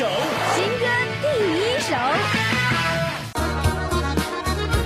首，新歌第一首。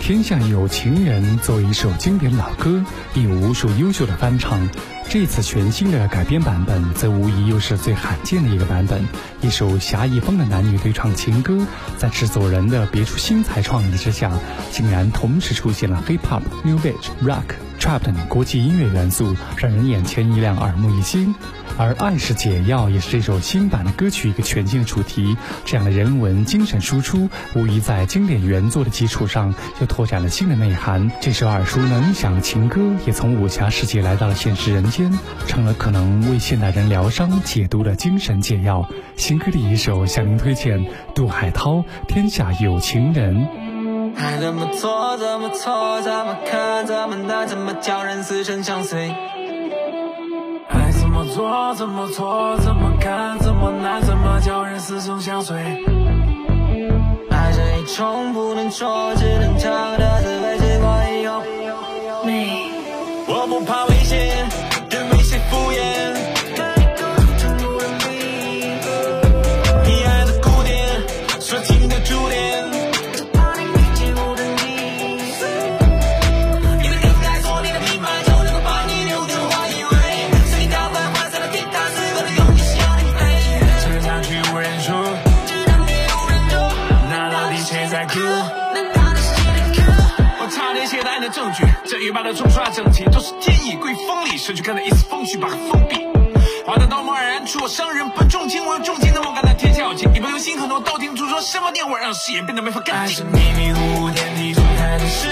天下有情人作为一首经典老歌，已有无数优秀的翻唱。这次全新的改编版本，则无疑又是最罕见的一个版本。一首侠义风的男女对唱情歌，在制作人的别出心裁创意之下，竟然同时出现了 hip hop、new beat、rock、trap 等国际音乐元素，让人眼前一亮，耳目一新。而爱是解药也是这首新版的歌曲一个全新的主题。这样的人文精神输出，无疑在经典原作的基础上又拓展了新的内涵。这首耳熟能详的情歌，也从武侠世界来到了现实人间，成了可能为现代人疗伤解毒的精神解药。新歌第一首向您推荐杜海涛《天下有情人》。爱怎么错怎么错，怎么看怎么难，怎么叫人似曾相随。错怎么做怎么错，怎么看怎么难，怎么叫人似曾相随。爱这一种不能说，只能尝这一把的冲刷整齐，都是天意归风里，失去看的一丝风趣，把它封闭。花的刀锋黯然出，我伤人不重情，我用重情的梦，感到天下有情。一不留心，很多道听途说，什么电话让誓言变得没法干爱是净。迷迷糊糊天地中开的时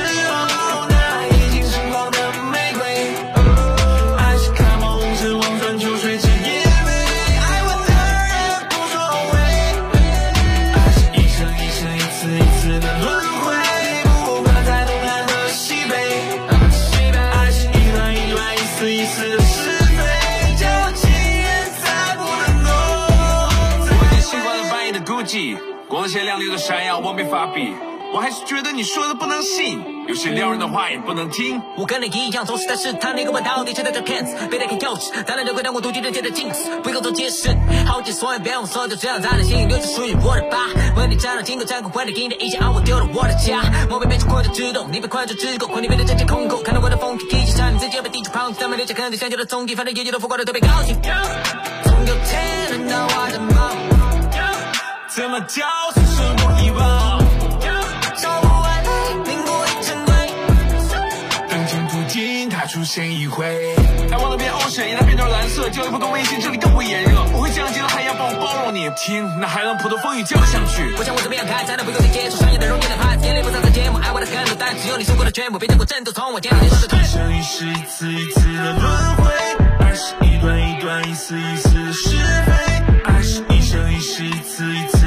光鲜亮丽的闪耀，我没法比。我还是觉得你说的不能信，有些撩人的话也不能听。我跟你一样，总是在试探那个我到底谁在这骗子，别再看幼稚，当然就会让我妒忌人间的镜子，不用做解释。好几所以别用说，就这样在你心里留着属于我的疤。问题站到经过战火，为你给你的一切，而我丢了我的家。我被变成困就知道，你被困就知够，困你变得真切空口，看到我的风景，提起差你自己要被地主抛弃，他们留下肯定想旧的踪迹，反正业绩都浮夸的，特别高兴。从有天人到我的梦。怎么叫是生活遗忘？找不完凝固一尘堆。等情途径，它出现一回。I wanna be ocean，让它变成蓝色，交一不够温馨，这里更不炎热。我会降级了海洋，帮我包容你。听，那海浪普通风雨交响曲。我想我怎么样开，才能不用你接触商业的容颜的牌子，眼泪不藏在节目，爱我的很多，但只有你受过的全部，别见过阵痛，从我肩头接受的一生一世，一次一次的轮回。爱是一段一段，一丝一丝的是非。爱是一生一世，一次一次